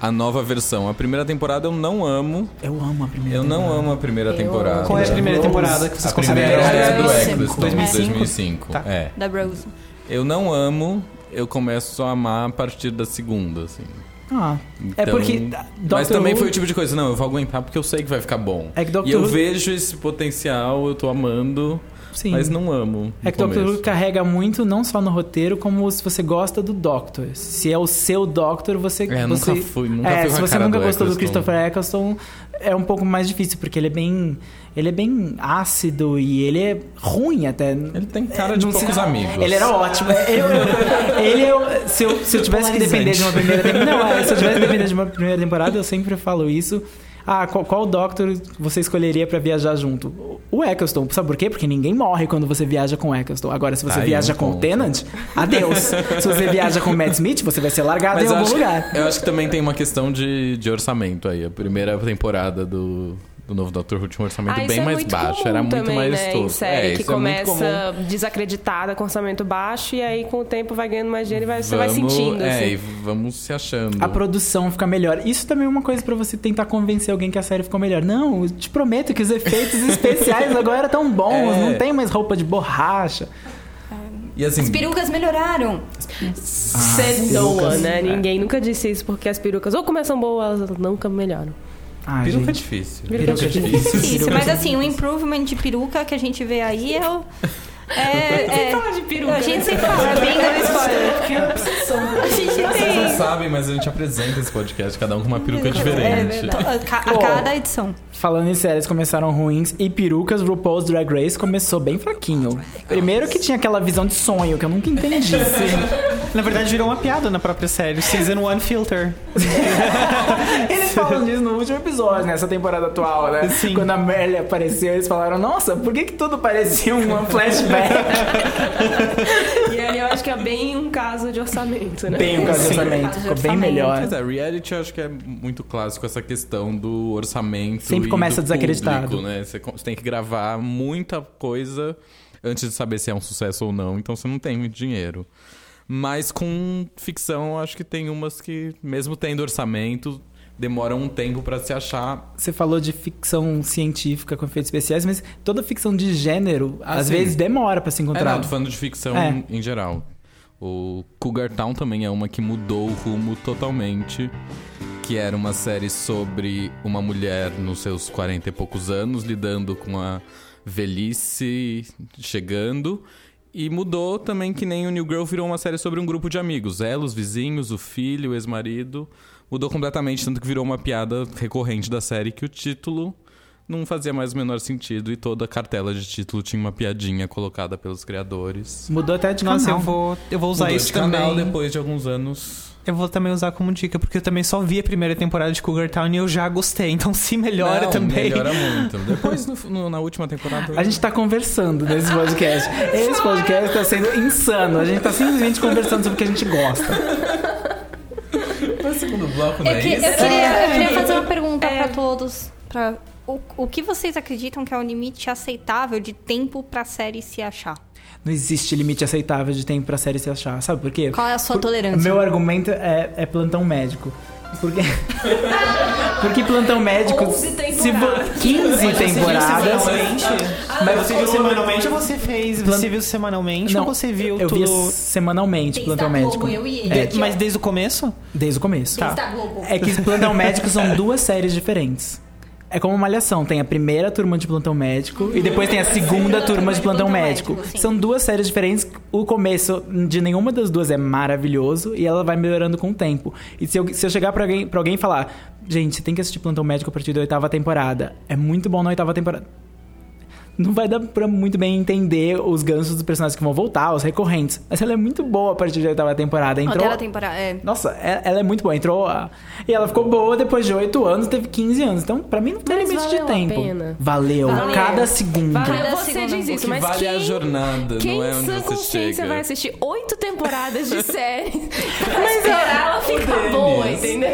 a nova versão. A primeira temporada eu não amo. Eu amo a primeira. Eu não amo a primeira temporada. Qual é a primeira Rose. temporada que vocês A primeira consideram? é a do 2005. Eccleston, 2005? 2005. Tá. É. Da Rose. Eu não amo, eu começo a amar a partir da segunda, assim. Ah, é Então- porque. Mas Doctor também Who- foi o tipo de coisa, não, eu vou aguentar porque eu sei que vai ficar bom. É que Doctor e eu Who- vejo esse potencial, eu tô amando, Sim. mas não amo. É que no Doctor Who começo. carrega muito, não só no roteiro, como se você gosta do Doctor. Se é o seu Doctor, você. É, você... nunca fui, nunca é, fui se você nunca gostou do. Christopher Eccleston, é um pouco mais difícil, porque ele é bem. Ele é bem ácido e ele é ruim até. Ele tem cara de Não poucos sei- amigos. Ele era ótimo. Eu- eu- ele é se, eu, se eu tivesse que depender de uma primeira temporada. Não, é, se eu tivesse que depender de uma primeira temporada, eu sempre falo isso. Ah, qual, qual Doctor você escolheria pra viajar junto? O Eccleston. Sabe por quê? Porque ninguém morre quando você viaja com o Eccleston. Agora, se você Aí viaja um com o. Tenant, adeus. se você viaja com o Matt Smith, você vai ser largado Mas em algum lugar. eu acho que também tem uma questão de, de orçamento aí. A primeira temporada do, do novo Doctor Who tinha um orçamento Ah, bem é mais muito baixo. comum Era muito também, mais né, tosco. Em série é, que isso é começa desacreditada com orçamento baixo e aí com o tempo vai ganhando mais dinheiro e vai, você vai Vamos- sentindo. É, assim. e vamos se achando. A produção fica melhor. Isso também é uma coisa pra você tentar convencer alguém que a série ficou melhor. Não, eu te prometo que os efeitos especiais agora estão bons. É. Não tem mais roupa de borracha. E assim, As perucas melhoraram. Said no perucas. one, né? Ninguém nunca disse isso porque as perucas ou começam boas, elas nunca melhoram. Ah, peruca é gente. difícil. Peruca é difícil. Isso, mas assim, o improvement de peruca que a gente vê aí é o. É, é, fala de peruca, A gente né? sempre fala, é bem no spoiler. A gente Vocês não tem. sabem, mas a gente apresenta esse podcast, cada um com uma peruca diferente. A, ca- a cada edição. Falando em séries começaram ruins e perucas, RuPaul's Drag Race começou bem fraquinho. Primeiro que tinha aquela visão de sonho que eu nunca entendi. Na verdade, virou uma piada na própria série. Season 1 Filter. Eles falam disso no último episódio, nessa temporada atual, né? Sim. Quando a Merle apareceu, eles falaram: Nossa, por que, que tudo parecia um flashback? E ali eu acho que é bem um caso de orçamento, né? Tem um caso de Sim. orçamento, de ficou bem orçamento. melhor. Mas é, reality eu acho que é muito clássico essa questão do orçamento. Sempre e começa do desacreditado. público, né? Você tem que gravar muita coisa antes de saber se é um sucesso ou não, então você não tem muito dinheiro. Mas com ficção, acho que tem umas que, mesmo tendo orçamento, demora um tempo pra se achar. Você falou de ficção científica com efeitos especiais, mas toda ficção de gênero, Ah, às sim. vezes, demora pra se É, encontrar. não, tô falando de ficção É. em geral. O Cougar Town também é uma que mudou o rumo totalmente. Que era uma série sobre uma mulher nos seus 40 e poucos anos lidando com a velhice chegando. E mudou também que nem o New Girl virou uma série sobre um grupo de amigos. Ela, os vizinhos, o filho, o ex-marido. Mudou completamente, tanto que virou uma piada recorrente da série que o título não fazia mais o menor sentido e toda a cartela de título tinha uma piadinha colocada pelos criadores. Mudou até de Nossa, canal. eu vou, eu vou usar Mudou isso de canal também. depois de alguns anos. Eu vou também usar como dica, porque eu também só vi a primeira temporada de Cougar Town e eu já gostei. Então se melhora Não, também. Melhora muito. Depois, no- no- na última temporada. A gente tá conversando nesse podcast. Esse podcast tá sendo insano. A gente tá simplesmente conversando sobre o que a gente gosta. no segundo bloco, não Eu, é que- eu queria, eu queria fazer uma pergunta pra todos. Pra, o, o que vocês acreditam que é o limite aceitável de tempo pra série se achar? Não existe limite aceitável de tempo pra série se achar. Sabe por quê? Qual é a sua Por- tolerância? O meu argumento é, é plantão médico. Porque, porque plantão médico. 11 Se vo, 15 temporadas. Mas você viu semanalmente ou você fez? Você viu semanalmente ou você viu eu tudo. vi semanalmente Desde plantão a Globo, médico. eu e ele. É, mas desde o começo? desde o começo. Tá. Da Globo. É que plantão médico são duas séries diferentes. É como malhação, tem a primeira turma de plantão médico e depois tem a segunda turma de plantão médico. São duas séries diferentes. O começo de nenhuma das duas é maravilhoso e ela vai melhorando com o tempo. E se eu, se eu chegar pra alguém, pra alguém e falar, gente, você tem que assistir plantão médico a partir da oitava temporada. É muito bom na oitava temporada. Não vai dar pra muito bem entender os ganchos dos personagens que vão voltar, os recorrentes. Mas ela é muito boa a partir da oitava temporada. Entrou... Aquela temporada. É. Nossa, é- ela é muito boa. Entrou. a- E ela ficou boa depois de 8 anos, teve 15 anos. Então, pra mim, não tem Mas limite de a tempo. pena. Valeu. Valeu. Cada segundo. Valeu, você segundo. diz isso, mas vale quem, é a jornada, quem não é onde você consciência chega. vai assistir oito temporadas de série pra esperar ela ficar boa, entendeu?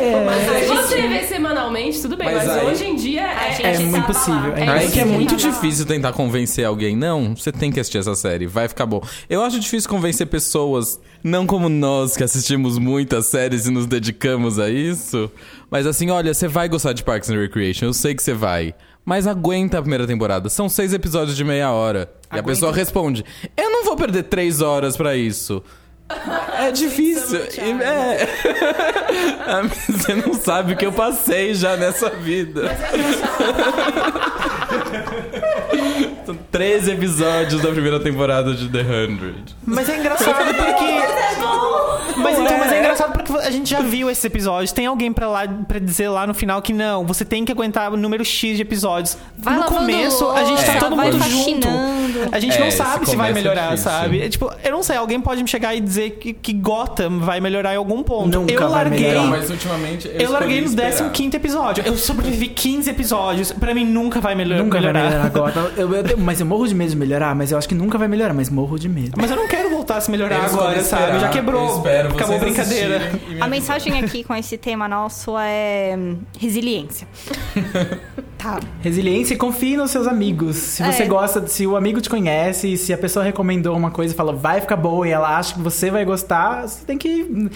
Se você vê semanalmente, tudo bem, Mas mas, aí- hoje em dia é, gente É tava muito lá. possível. É É que é muito difícil tentar convencer alguém. Não, você tem que assistir essa série, vai ficar bom. Eu acho difícil convencer pessoas, não como nós que assistimos muitas séries e nos dedicamos a isso, mas assim, olha, você vai gostar de Parks and Recreation, eu sei que você vai. Mas aguenta a primeira temporada. São seis episódios de meia hora. E a pessoa responde: Eu não vou perder três horas pra isso. É difícil. É. Você não sabe o que eu passei já nessa vida. 13 episódios da primeira temporada de The 100. Mas é engraçado porque. Mas então, mas é engraçado porque a gente já viu esses episódios. Tem alguém pra, lá, pra dizer lá no final que não, você tem que aguentar o número X de episódios. Vai no começo, a gente tá louça, todo mundo junto. A gente É, não esse sabe se vai é melhorar, sabe? É, tipo, eu não sei, alguém pode me chegar e dizer que, que Gotham vai melhorar em algum ponto. Nunca eu vai larguei. melhorar. Não, mas ultimamente eu, Eu larguei no escolhi esperar. 15 episódio. Eu sobrevivi 15 episódios. Pra mim nunca vai melhor, Nunca melhorar. vai melhorar agora. Eu- eu- mas eu morro de medo de melhorar, mas eu acho que nunca vai melhorar, mas morro de medo. Mas eu não quero voltar a se melhorar Eu agora, sabe? Já eu quebrou. espero Acabou a brincadeira. A mensagem aqui com esse tema nosso é resiliência. tá. Resiliência e confie nos seus amigos. Se você É. gosta, se o amigo te conhece, se a pessoa recomendou uma coisa e fala vai ficar boa e ela acha que você vai gostar, você tem que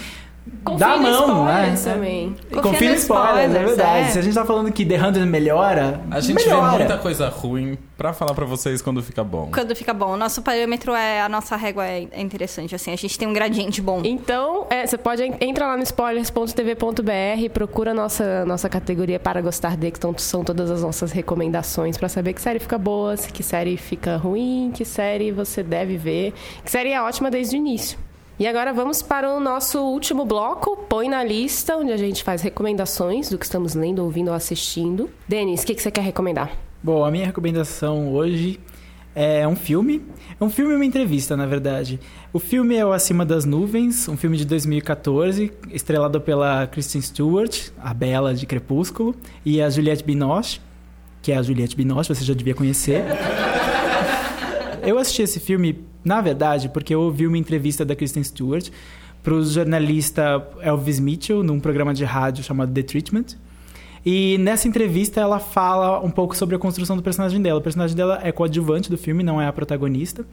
Confia a no mão, né? também. E Confia Confia no spoiler, é spoilers, verdade. é. Se a gente tá falando que The 100 melhora, A gente melhora. vê muita coisa ruim pra falar pra vocês quando fica bom. Quando fica bom. O nosso parâmetro é. A nossa régua é é interessante, assim. A gente tem um gradiente bom. Então, é, você pode en- entra lá no spoilers.tv.br, procura a nossa, nossa categoria para gostar de, que são todas as nossas recomendações pra saber que série fica boa, que série fica ruim, que série você deve ver, que série é ótima desde o início. E agora vamos para o nosso último bloco, Põe na Lista, onde a gente faz recomendações do que estamos lendo, ouvindo ou assistindo. Denis, o que, que você quer recomendar? Bom, a minha recomendação hoje é um filme. É um filme e uma entrevista, na verdade. O filme é o Acima das Nuvens, um filme de 2014, estrelado pela Kristen Stewart, a Bela de Crepúsculo, e a Juliette Binoche, que é a Juliette Binoche, você já devia conhecer. Eu assisti esse filme, na verdade, porque eu ouvi uma entrevista da Kristen Stewart para o jornalista Elvis Mitchell, num programa de rádio chamado The Treatment. E nessa entrevista ela fala um pouco sobre a construção do personagem dela. O personagem dela é coadjuvante do filme, não é a protagonista.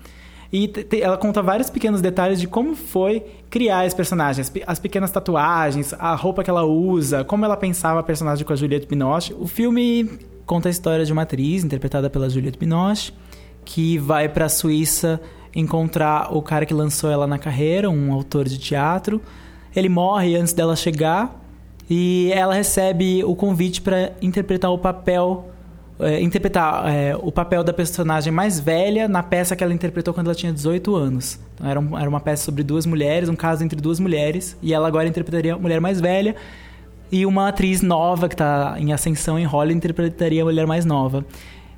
E ela conta vários pequenos detalhes de como foi criar esse personagem, as, pe- as pequenas tatuagens, a roupa que ela usa, como ela pensava a personagem com a Juliette Binoche. O filme conta a história de uma atriz interpretada pela Juliette Binoche que vai pra Suíça encontrar o cara que lançou ela na carreira, um autor de teatro. Ele morre antes dela chegar e ela recebe o convite para interpretar o papel é, interpretar é, o papel da personagem mais velha na peça que ela interpretou quando ela tinha 18 anos. Então, era, um- era uma peça sobre duas mulheres, um caso entre duas mulheres, e ela agora interpretaria a mulher mais velha, e uma atriz nova que está em ascensão em Hollywood interpretaria a mulher mais nova.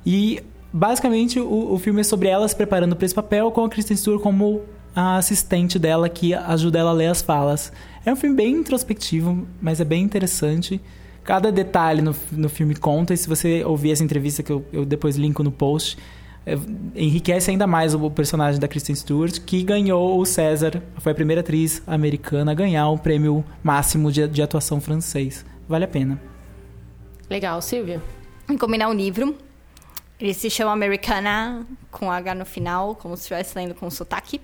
E basicamente o, o filme é sobre ela se preparando para esse papel com a Kristen Stewart como a assistente dela que ajuda ela a ler as falas. É um filme bem introspectivo, mas é bem interessante. Cada detalhe no, no filme conta, e se você ouvir essa entrevista que eu, eu depois linko no post, é, enriquece ainda mais o personagem da Kristen Stewart, que ganhou o César, foi a primeira atriz americana a ganhar o prêmio máximo de, de atuação francês. Vale a pena. Legal, Silvia. Combinar um livro. Ele se chama Americana, com H no final, como se estivesse lendo com sotaque.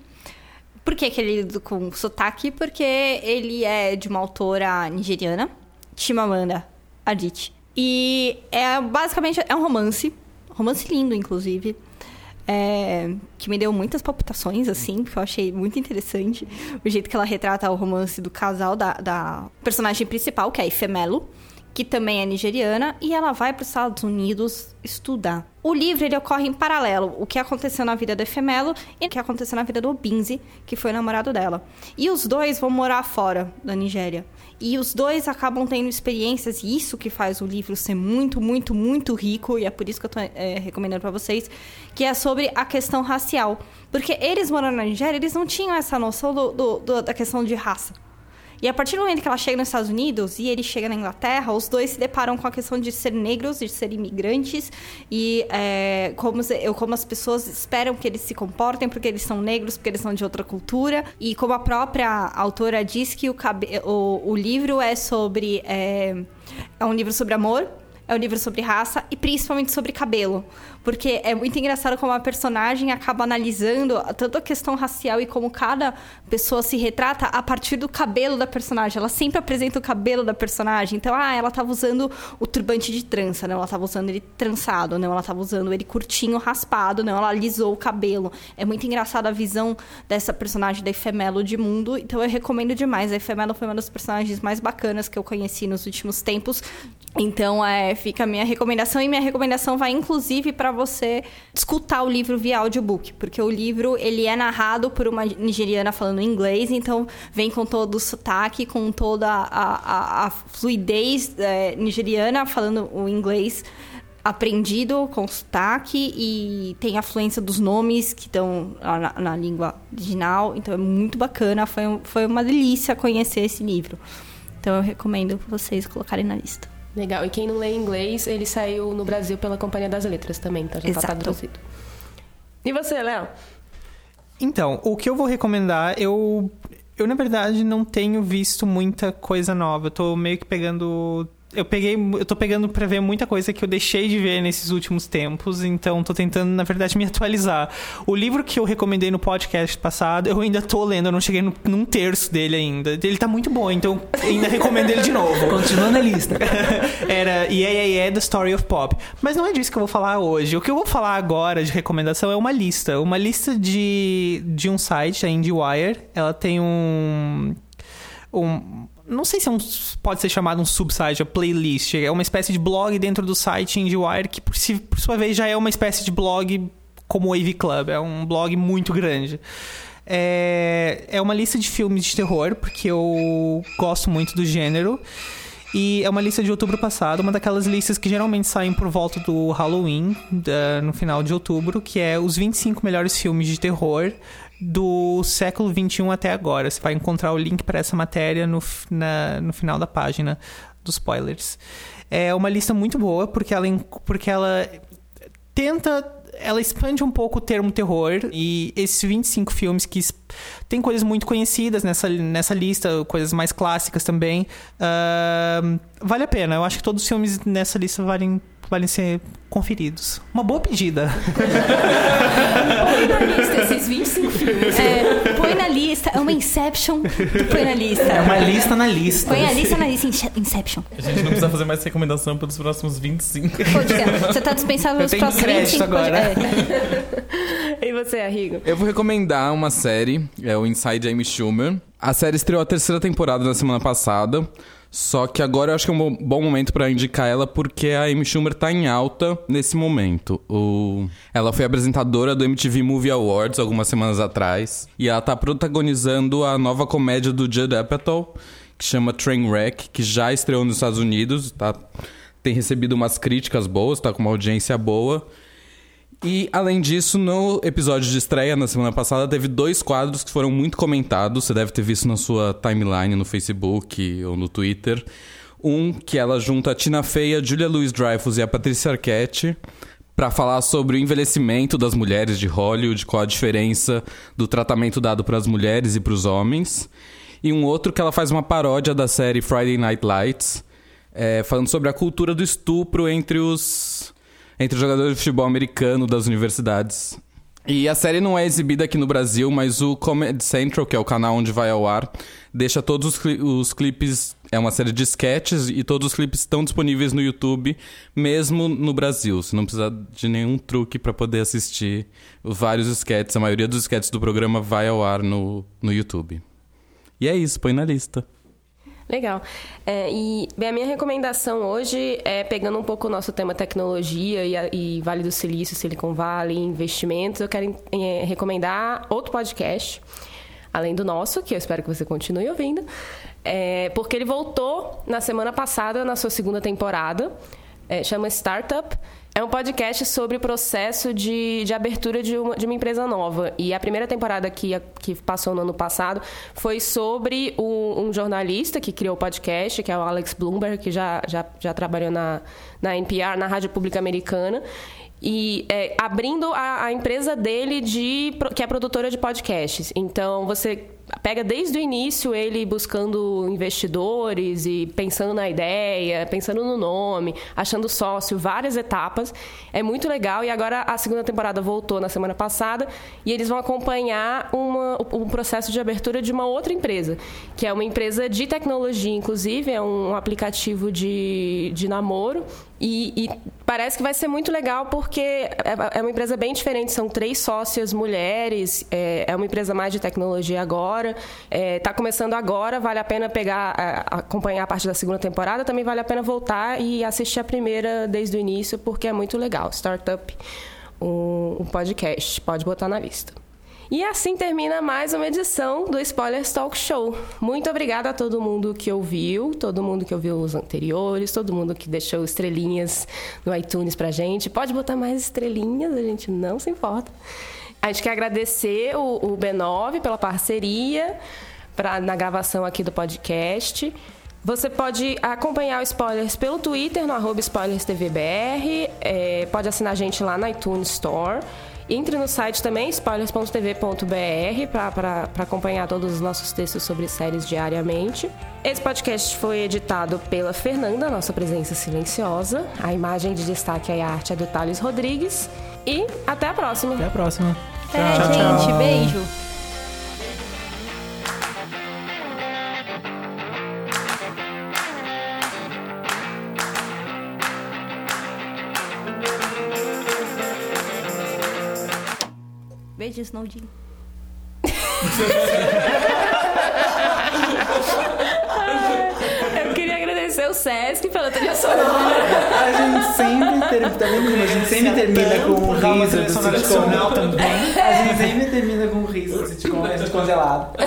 Por que, que ele é lido com sotaque? Porque ele é de uma autora nigeriana, Chimamanda Adichie. E é basicamente é um romance, romance lindo, inclusive, é, que me deu muitas palpitações, assim, porque eu achei muito interessante o jeito que ela retrata o romance do casal da, da personagem principal, que é Ifemelo, que também é nigeriana, e ela vai para os Estados Unidos estudar. O livro ele ocorre em paralelo, o que aconteceu na vida da Efemelo e o que aconteceu na vida do Obinzi, que foi o namorado dela. E os dois vão morar fora da Nigéria. E os dois acabam tendo experiências, e isso que faz o livro ser muito, muito, muito rico, e é por isso que eu tô é, recomendando para vocês, que é sobre a questão racial. Porque eles morando na Nigéria, eles não tinham essa noção do- do- do- da questão de raça. E a partir do momento que ela chega nos Estados Unidos e ele chega na Inglaterra, os dois se deparam com a questão de ser negros, de ser imigrantes e é, como, como as pessoas esperam que eles se comportem porque eles são negros, porque eles são de outra cultura. E como a própria autora diz que o, cabe- o, o livro é sobre. É, é um livro sobre amor, é um livro sobre raça e principalmente sobre cabelo. Porque é muito engraçado como a personagem acaba analisando tanto a questão racial e como cada pessoa se retrata a partir do cabelo da personagem. Ela sempre apresenta o cabelo da personagem. Então, ah, ela tava usando o turbante de trança, não, ela tava usando ele trançado, não, ela tava usando ele curtinho, raspado, não, ela alisou o cabelo. É muito engraçado a visão dessa personagem da Efemelo de mundo. Então, eu recomendo demais. A Efemelo foi uma das personagens mais bacanas que eu conheci nos últimos tempos. Então, é, fica a minha recomendação. E minha recomendação vai, inclusive, para você escutar o livro via audiobook. Porque o livro, ele é narrado por uma nigeriana falando inglês. Então, vem com todo o sotaque, com toda a, a- a fluidez é, nigeriana falando o inglês aprendido com sotaque e tem a fluência dos nomes que estão na, na língua original. Então, é muito bacana. Foi, foi uma delícia conhecer esse livro. Então, eu recomendo vocês colocarem na lista. Legal. E quem não lê inglês, ele saiu no Brasil pela Companhia das Letras também, então já tá Exato. traduzido. E você, Léo? Então, o que eu vou recomendar, eu. Eu, na verdade, não tenho visto muita coisa nova. Eu tô meio que pegando. Eu peguei. Eu tô pegando pra ver muita coisa que eu deixei de ver nesses últimos tempos. Então, tô tentando, na verdade, me atualizar. O livro que eu recomendei no podcast passado, eu ainda tô lendo, eu não cheguei no- num terço dele ainda. Ele tá muito bom, então ainda recomendo ele de novo. Continua na lista. Era Yeah, Yeah, Yeah, The Story of Pop. Mas não é disso que eu vou falar hoje. O que eu vou falar agora de recomendação é uma lista. Uma lista de, de um site, a IndieWire. Ela tem um... um não sei se é um, pode ser chamado um subsite, a playlist. É uma espécie de blog dentro do site IndieWire que, por, si, por sua vez, já é uma espécie de blog como o AV Club. É um blog muito grande. É, é uma lista de filmes de terror, porque eu gosto muito do gênero. E é uma lista de outubro passado, uma daquelas listas que geralmente saem por volta do Halloween, no final de outubro, que é os 25 melhores filmes de terror do século 21 até agora. Você vai encontrar o link para essa matéria no, na- no final da página dos spoilers. É uma lista muito boa, porque ela, porque ela tenta. Ela expande um pouco o termo terror e esses 25 filmes que tem coisas muito conhecidas nessa, nessa lista, coisas mais clássicas também. ahn, vale a pena. Eu acho que todos os filmes nessa lista valem podem ser conferidos. Uma boa pedida. Põe na lista esses 25 filmes. É, põe na lista. É uma Inception. Põe na lista. É uma lista na lista. Põe a lista na lista. Ince- Inception. A gente não precisa fazer mais recomendação pelos próximos 25. Podcast. Você tá dispensado tenho próximos crédito 25 agora. pod- é. E você, Arrigo? Eu vou recomendar uma série, é o Inside Amy Schumer. A série estreou a terceira temporada na semana passada. Só que agora eu acho que é um bo- bom momento pra indicar ela porque a Amy Schumer tá em alta nesse momento. O... Ela foi apresentadora do MTV Movie Awards algumas semanas atrás. E ela tá protagonizando a nova comédia do Judd Apatow, que chama Trainwreck, que já estreou nos Estados Unidos. Tá... Tem recebido umas críticas boas, tá com uma audiência boa. E, além disso, no episódio de estreia, na semana passada, teve dois quadros que foram muito comentados. Você deve ter visto na sua timeline no Facebook ou no Twitter. Um que ela junta a Tina Fey, a Julia Louis-Dreyfus e a Patrícia Arquette para falar sobre o envelhecimento das mulheres de Hollywood, qual a diferença do tratamento dado para as mulheres e para os homens. E um outro que ela faz uma paródia da série Friday Night Lights, é, falando sobre a cultura do estupro entre os entre jogadores de futebol americano das universidades. E a série não é exibida aqui no Brasil, mas o Comedy Central, que é o canal onde vai ao ar, deixa todos os, cli- os clipes. É uma série de sketches e todos os clipes estão disponíveis no YouTube, mesmo no Brasil. Você não precisa de nenhum truque para poder assistir vários sketches. A maioria dos sketches do programa vai ao ar no, no YouTube. E é isso, põe na lista. Legal. É, e bem, a minha recomendação hoje é pegando um pouco o nosso tema tecnologia e, e Vale do Silício, Silicon Valley, investimentos. Eu quero é, recomendar outro podcast, além do nosso, que eu espero que você continue ouvindo, é, porque ele voltou na semana passada, na sua segunda temporada. É, chama Startup. É um podcast sobre o processo de, de abertura de uma, de uma empresa nova. E a primeira temporada que, que passou no ano passado foi sobre um, um jornalista que criou o podcast, que é o Alex Bloomberg, que já, já, já trabalhou na, na NPR, na Rádio Pública Americana. E é, abrindo a, a empresa dele, de, que é produtora de podcasts. Então, você pega desde o início ele buscando investidores e pensando na ideia, pensando no nome, achando sócio, várias etapas. É muito legal. E agora a segunda temporada voltou na semana passada e eles vão acompanhar uma, um processo de abertura de uma outra empresa, que é uma empresa de tecnologia, inclusive, é um aplicativo de, de namoro. E, e parece que vai ser muito legal porque é é uma empresa bem diferente. São três sócias mulheres, é, é uma empresa mais de tecnologia agora. Está começando agora, vale a pena pegar, a- acompanhar a parte da segunda temporada. Também vale a pena voltar e assistir a primeira desde o início porque é muito legal. Startup, um, um podcast, pode botar na lista. E assim termina mais uma edição do Spoilers Talk Show. Muito obrigada a todo mundo que ouviu, todo mundo que ouviu os anteriores, todo mundo que deixou estrelinhas no iTunes pra gente. Pode botar mais estrelinhas, a gente não se importa. A gente quer agradecer o, o B9 pela parceria pra, na gravação aqui do podcast. Você pode acompanhar o Spoilers pelo Twitter, no arroba SpoilersTVBR. É, pode assinar a gente lá na iTunes Store. Entre no site também, spoilers.tv.br, para acompanhar todos os nossos textos sobre séries diariamente. Esse podcast foi editado pela Fernanda, nossa presença silenciosa. A imagem de destaque e a arte é do Thales Rodrigues. E até a próxima! Até a próxima. É, Tchau, gente, tchau. beijo. Beijo, Snowdin. Eu queria agradecer o Sesc pela trilha sonora. A gente sempre termina, tá vendo como a gente sempre termina com um riso do sitcom. A gente sempre termina com um riso do sitcom, a gente congelado.